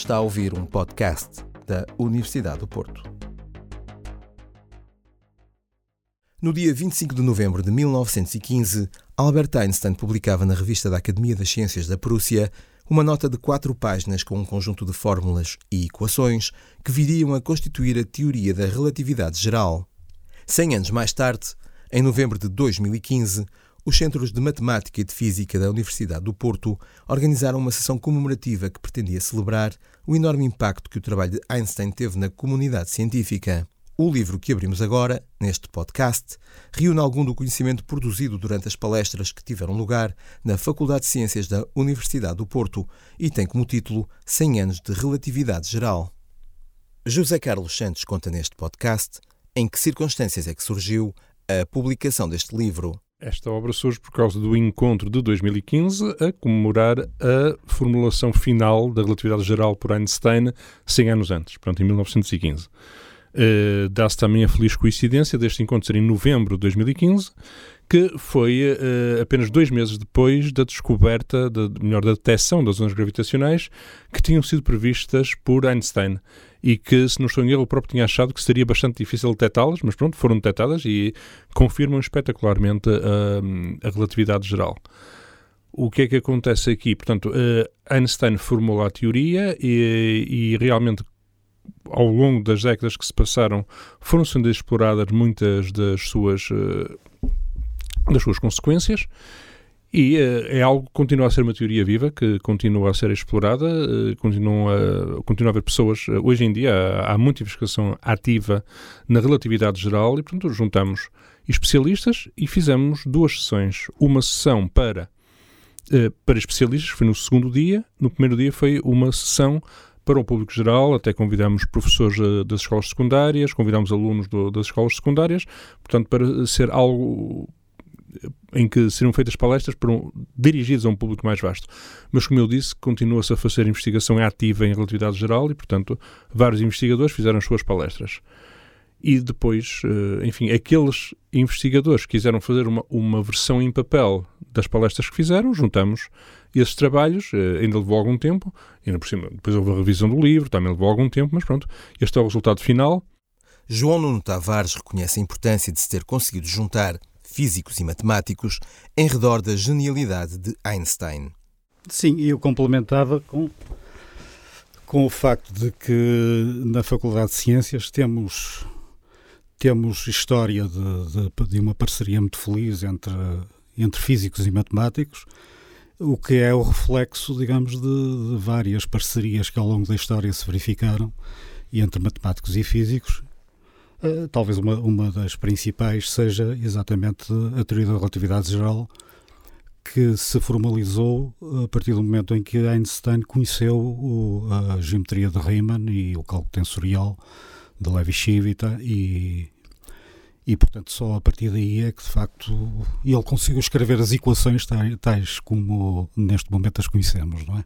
Está a ouvir um podcast da Universidade do Porto. No dia 25 de novembro de 1915, Albert Einstein publicava na revista da Academia das Ciências da Prússia uma nota de quatro páginas com um conjunto de fórmulas e equações que viriam a constituir a teoria da relatividade geral. Cem anos mais tarde, em novembro de 2015, os Centros de Matemática e de Física da Universidade do Porto organizaram uma sessão comemorativa que pretendia celebrar o enorme impacto que o trabalho de Einstein teve na comunidade científica. O livro que abrimos agora, neste podcast, reúne algum do conhecimento produzido durante as palestras que tiveram lugar na Faculdade de Ciências da Universidade do Porto e tem como título 100 anos de relatividade geral. José Carlos Santos conta neste podcast em que circunstâncias é que surgiu a publicação deste livro. Esta obra surge por causa do encontro de 2015 a comemorar a formulação final da relatividade geral por Einstein 100 anos antes, pronto, em 1915. Uh, eh, Dá-se também a feliz coincidência deste encontro ser em novembro de 2015, que foi uh, apenas dois meses depois da descoberta, de, melhor, da detecção das ondas gravitacionais que tinham sido previstas por Einstein e que, se não estou em erro, o próprio tinha achado que seria bastante difícil detectá-las, mas pronto, foram detectadas e confirmam espetacularmente a, a relatividade geral. O que é que acontece aqui? Portanto, uh, Einstein formulou a teoria e, e realmente ao longo das décadas que se passaram foram sendo exploradas muitas das suas, uh, das suas consequências e uh, é algo que continua a ser uma teoria viva, que continua a ser explorada, uh, continua, continua a haver pessoas. Uh, hoje em dia há, há, muita investigação ativa na relatividade geral e, portanto, juntamos especialistas e fizemos duas sessões. Uma sessão para, para especialistas, foi no segundo dia, no primeiro dia foi uma sessão para o público geral, até convidamos professores das escolas secundárias, convidamos alunos do, das escolas secundárias, portanto, para ser algo em que seriam feitas palestras um, dirigidas a um público mais vasto. Mas, como eu disse, continua-se a fazer investigação ativa em relatividade geral e, portanto, vários investigadores fizeram as suas palestras. E depois, eh, enfim, aqueles investigadores que quiseram fazer uma, uma versão em papel das palestras que fizeram, juntamos esses trabalhos, eh, ainda levou algum tempo, ainda por cima, depois houve a revisão do livro, também levou algum tempo, mas pronto, este é o resultado final. João Nuno Tavares reconhece a importância de se ter conseguido juntar físicos e matemáticos em redor da genialidade de Einstein. Sim, eu complementava com, com o facto de que na Faculdade de Ciências temos, temos história de, de, de uma parceria muito feliz entre, entre físicos e matemáticos, o que é o reflexo, digamos, de, de várias parcerias que ao longo da história se verificaram entre matemáticos e físicos Uh, talvez uma, uma das principais seja exatamente a teoria da relatividade geral, que se formalizou a partir do momento em que Einstein conheceu o, a geometria de Riemann e o cálculo tensorial de Levi-Civita e, e, portanto, só a partir daí é que, de facto, ele conseguiu escrever as equações tais, tais como neste momento as conhecemos, não é?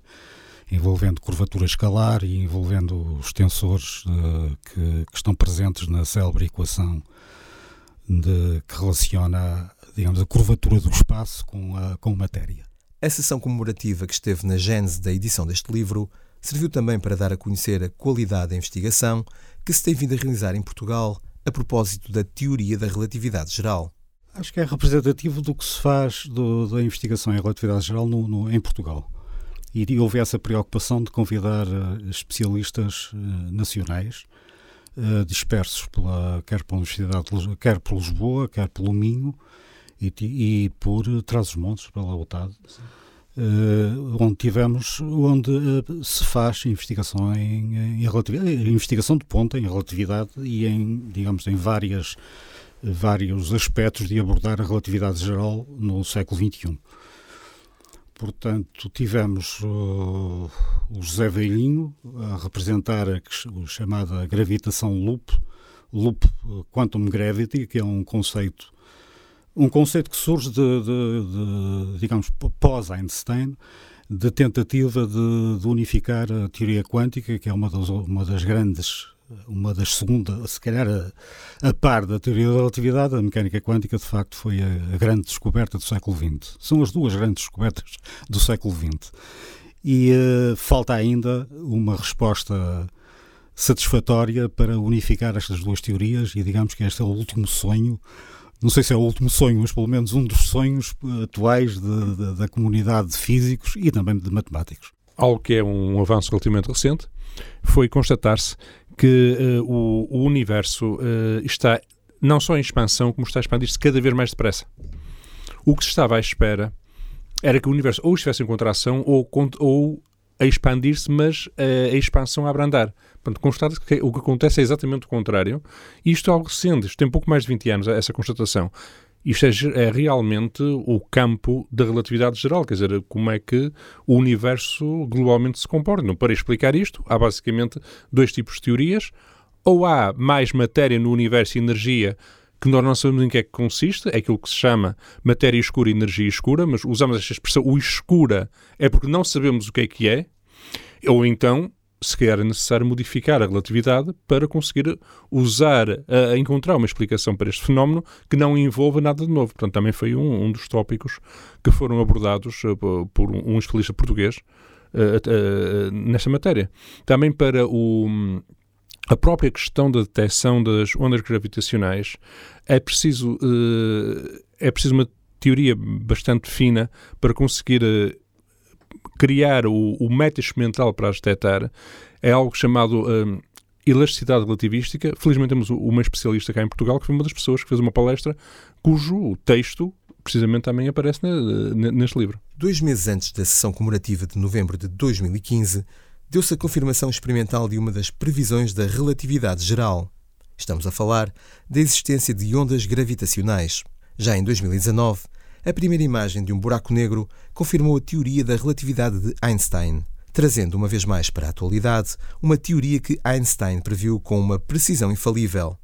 Envolvendo curvatura escalar e envolvendo os tensores uh, que, que, estão presentes na célebre equação de, que relaciona, digamos, a curvatura do espaço com a, com matéria. A sessão comemorativa que esteve na gênese da edição deste livro serviu também para dar a conhecer a qualidade da investigação que se tem vindo a realizar em Portugal a propósito da teoria da relatividade geral. Acho que é representativo do que se faz do, da investigação em relatividade geral no, no, em Portugal e houve essa preocupação de convidar uh, especialistas uh, nacionais uh, dispersos pela, quer pela Universidade de, quer por Lisboa, quer pelo Minho e, e por Trás-os-Montes, pela UTAD, onde tivemos, onde se faz investigação em, em relatividade, investigação de ponta em relatividade e em, digamos, em várias vários aspectos de abordar a relatividade geral no século XXI. Portanto, tivemos uh, o José Velhinho a representar a, a chamada gravitação loop, loop uh, quantum gravity, que é um conceito um conceito que surge de, de, de digamos, pós-Einstein, de tentativa de, de, unificar a teoria quântica, que é uma das, uma das grandes uma das segundas, se calhar a, a, par da teoria da relatividade, a mecânica quântica de facto foi a, a, grande descoberta do século XX. São as duas grandes descobertas do século XX. e uh, falta ainda uma resposta satisfatória para unificar estas duas teorias e digamos que este é o último sonho não sei se é o último sonho, mas pelo menos um dos sonhos atuais de, de, da comunidade de físicos e também de matemáticos. Algo que é um avanço relativamente recente foi constatar-se que uh, o, o, universo uh, está não só em expansão, como está a expandir-se cada vez mais depressa. O que se estava à espera era que o universo ou estivesse em contração ou, ou a expandir-se, mas a, a expansão a abrandar. Portanto, constata que o que acontece é exatamente o contrário. E isto é algo recente, isto tem pouco mais de 20 anos, essa constatação. Isto é, é, realmente o campo da relatividade geral, quer dizer, como é que o universo globalmente se comporta. Para explicar isto, há basicamente dois tipos de teorias. Ou há mais matéria no universo e energia que nós não sabemos em que é que consiste, é aquilo que se chama matéria escura e energia escura, mas usamos esta expressão, o escura, é porque não sabemos o que é que é, ou então se calhar é necessário modificar a relatividade para conseguir usar, a, encontrar uma explicação para este fenómeno que não envolva nada de novo. Portanto, também foi um, um dos tópicos que foram abordados uh, por um, especialista português uh, uh, nesta matéria. Também para o a própria questão da detecção das ondas gravitacionais é preciso é preciso uma teoria bastante fina para conseguir criar o, o método experimental para as detectar é algo chamado um, elasticidade relativística. Felizmente temos uma especialista cá em Portugal que foi uma das pessoas que fez uma palestra cujo texto precisamente também aparece neste livro. Dois meses antes da sessão comemorativa de novembro de 2015, deu-se a confirmação experimental de uma das previsões da relatividade geral. Estamos a falar da existência de ondas gravitacionais. Já em 2019, a primeira imagem de um buraco negro confirmou a teoria da relatividade de Einstein, trazendo uma vez mais para a atualidade uma teoria que Einstein previu com uma precisão infalível.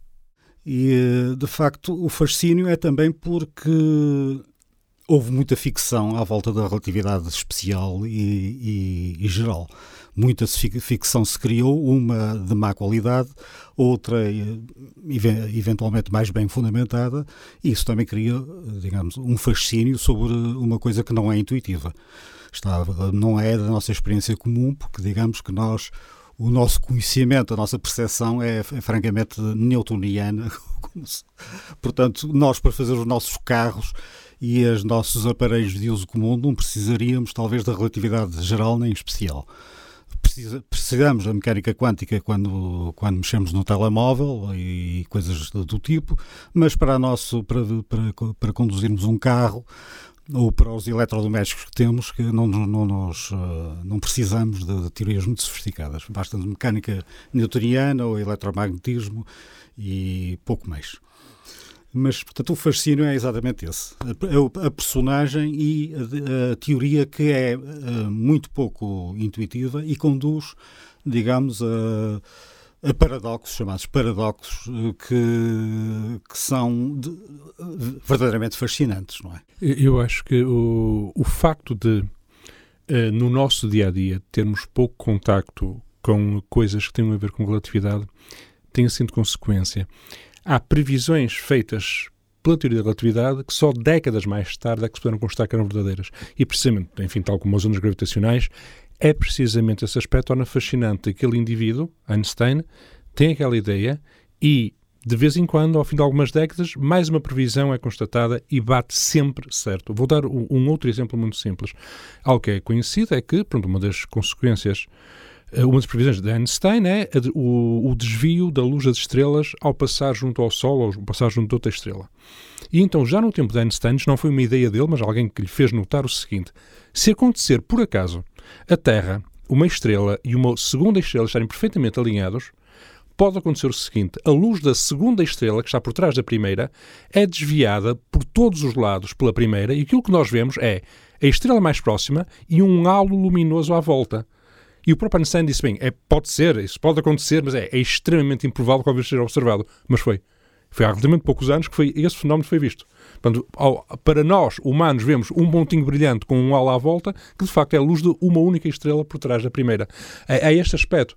E, de facto, o fascínio é também porque houve muita ficção à volta da relatividade especial e, e, e geral muita ficção se criou, uma de má qualidade, outra eh, eventualmente mais bem fundamentada, e isso também cria, digamos, um fascínio sobre uma coisa que não é intuitiva. Está, não é da nossa experiência comum, porque digamos que nós o nosso conhecimento, a nossa percepção é, é francamente newtoniana. Portanto, nós para fazer os nossos carros e os nossos aparelhos de uso comum não precisaríamos talvez da relatividade geral nem especial. Precisa, precisamos da mecânica quântica quando, quando mexemos no telemóvel e coisas do, do tipo, mas para, nosso, para, para, para conduzirmos um carro ou para os eletrodomésticos que temos, que não, não, nós, eh, não precisamos de, de teorias muito sofisticadas. Basta-nos mecânica newtoniana ou eletromagnetismo e pouco mais. Mas, portanto, o fascínio é exatamente esse. A, a personagem e a, a, teoria que é uh, muito pouco intuitiva e conduz, digamos, a, a paradoxos, chamados paradoxos, eh, que, que são de, verdadeiramente fascinantes, não é? Eu acho que o, o facto de, uh, no nosso dia a dia, termos pouco contacto com coisas que têm a ver com relatividade tem sido consequência há previsões feitas pela teoria da relatividade que só décadas mais tarde é que se puderam constatar que eram verdadeiras. E precisamente, enfim, tal como as ondas gravitacionais, é precisamente esse aspecto torna fascinante aquele indivíduo, Einstein, tem aquela ideia e, de vez em quando, ao fim de algumas décadas, mais uma previsão é constatada e bate sempre certo. Vou dar um outro exemplo muito simples. Algo que é conhecido é que, pronto, uma das consequências eh, uma das previsões de Einstein é o, desvio da luz das estrelas ao passar junto ao Sol, ou passar junto a outra estrela. E então, já no tempo de Einstein, não foi uma ideia dele, mas alguém que lhe fez notar o seguinte: se acontecer por acaso a Terra, uma estrela e uma segunda estrela estarem perfeitamente alinhados, pode acontecer o seguinte: a luz da segunda estrela, que está por trás da primeira, é desviada por todos os lados pela primeira, e aquilo que nós vemos é a estrela mais próxima e um halo luminoso à volta. E o próprio Einstein disse bem, é, pode ser, isso pode acontecer, mas é, é extremamente improvável que seja observado. Mas foi. Foi há relativamente poucos anos que foi, esse fenómeno foi visto. Portanto, ao, para nós, humanos, vemos um pontinho brilhante com um halo à volta, que de facto é a luz de uma única estrela por trás da primeira. É, é este aspecto.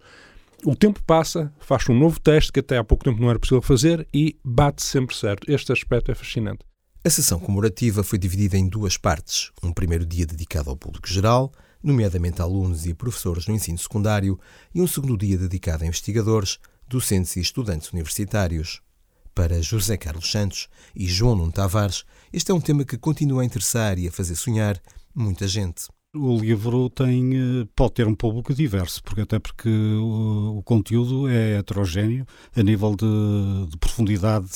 O tempo passa, faz um novo teste que até há pouco tempo não era possível fazer e bate sempre certo. Este aspecto é fascinante. A sessão comemorativa foi dividida em duas partes. Um primeiro dia dedicado ao público geral, nomeadamente alunos e professores no ensino secundário, e um segundo dia dedicado a investigadores, docentes e estudantes universitários. Para José Carlos Santos e João Nuno Tavares, este é um tema que continua a interessar e a fazer sonhar muita gente. O livro tem, eh, pode ter um público diverso, porque até porque o, o conteúdo é heterogéneo a nível de, de, profundidade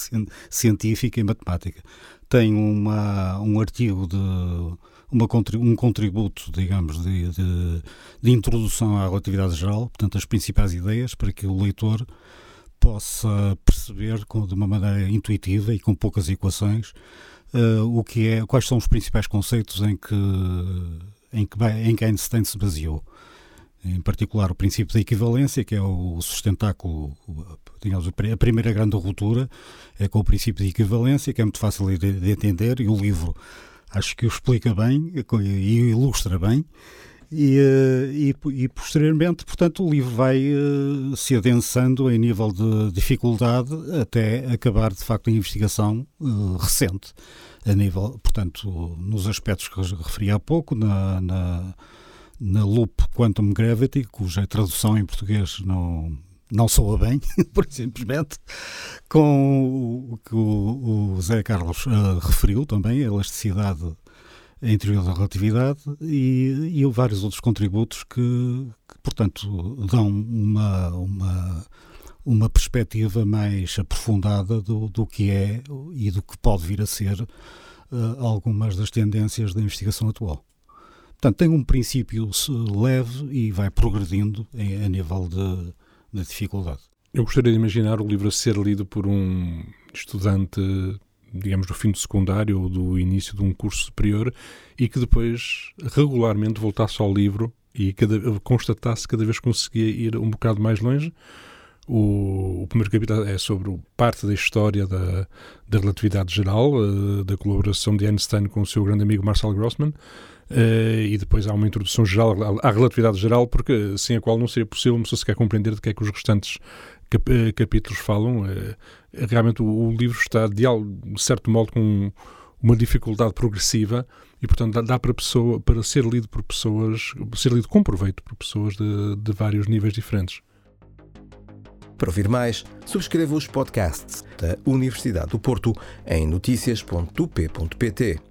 científica e matemática. Tem uma, um artigo de uma, um contributo, digamos, de, de, de introdução à relatividade geral, portanto, as principais ideias para que o leitor possa perceber com, de uma maneira intuitiva e com poucas equações uh, o que é, quais são os principais conceitos em que em que, em que Einstein se baseou. Em particular, o princípio da equivalência, que é o sustentáculo, digamos, a primeira grande ruptura, é com o princípio de equivalência, que é muito fácil de, de entender, e o livro acho que o explica bem e ilustra bem. E, eh, e, e, posteriormente, portanto, o livro vai uh, se adensando em nível de dificuldade até acabar, de facto, a investigação uh, recente a nível, portanto, nos aspectos que referi há pouco, na, na, na Loop Quantum Gravity, cuja tradução em português não, não soa bem, por simplesmente, com o que o, o Zé Carlos uh, referiu também, a elasticidade interior da relatividade e, e vários outros contributos que, que portanto, dão uma, uma, uma perspectiva mais aprofundada do, do que é e do que pode vir a ser uh, algumas das tendências da investigação atual. Portanto, tem um princípio leve e vai progredindo em, a nível de, de dificuldade. Eu gostaria de imaginar o livro a ser lido por um estudante digamos, do fim do secundário ou do início de um curso superior e que depois regularmente voltasse ao livro e cada, constatasse cada vez que conseguia ir um bocado mais longe. O, o primeiro capítulo é sobre parte da história da, da relatividade geral, uh, da colaboração de Einstein com o seu grande amigo Marcel Grossman, uh, e depois há uma introdução geral à, à relatividade geral, porque sem a qual não seria possível pessoa sequer compreender de que é que os restantes cap eh, capítulos falam. Eh, realmente o, o, livro está, de, de certo modo, com uma dificuldade progressiva e, portanto, dá, dá, para, pessoa, para ser lido por pessoas, ser lido com proveito por pessoas de, de vários níveis diferentes. Para ouvir mais, subscreva os podcasts da Universidade do Porto em notícias.up.pt.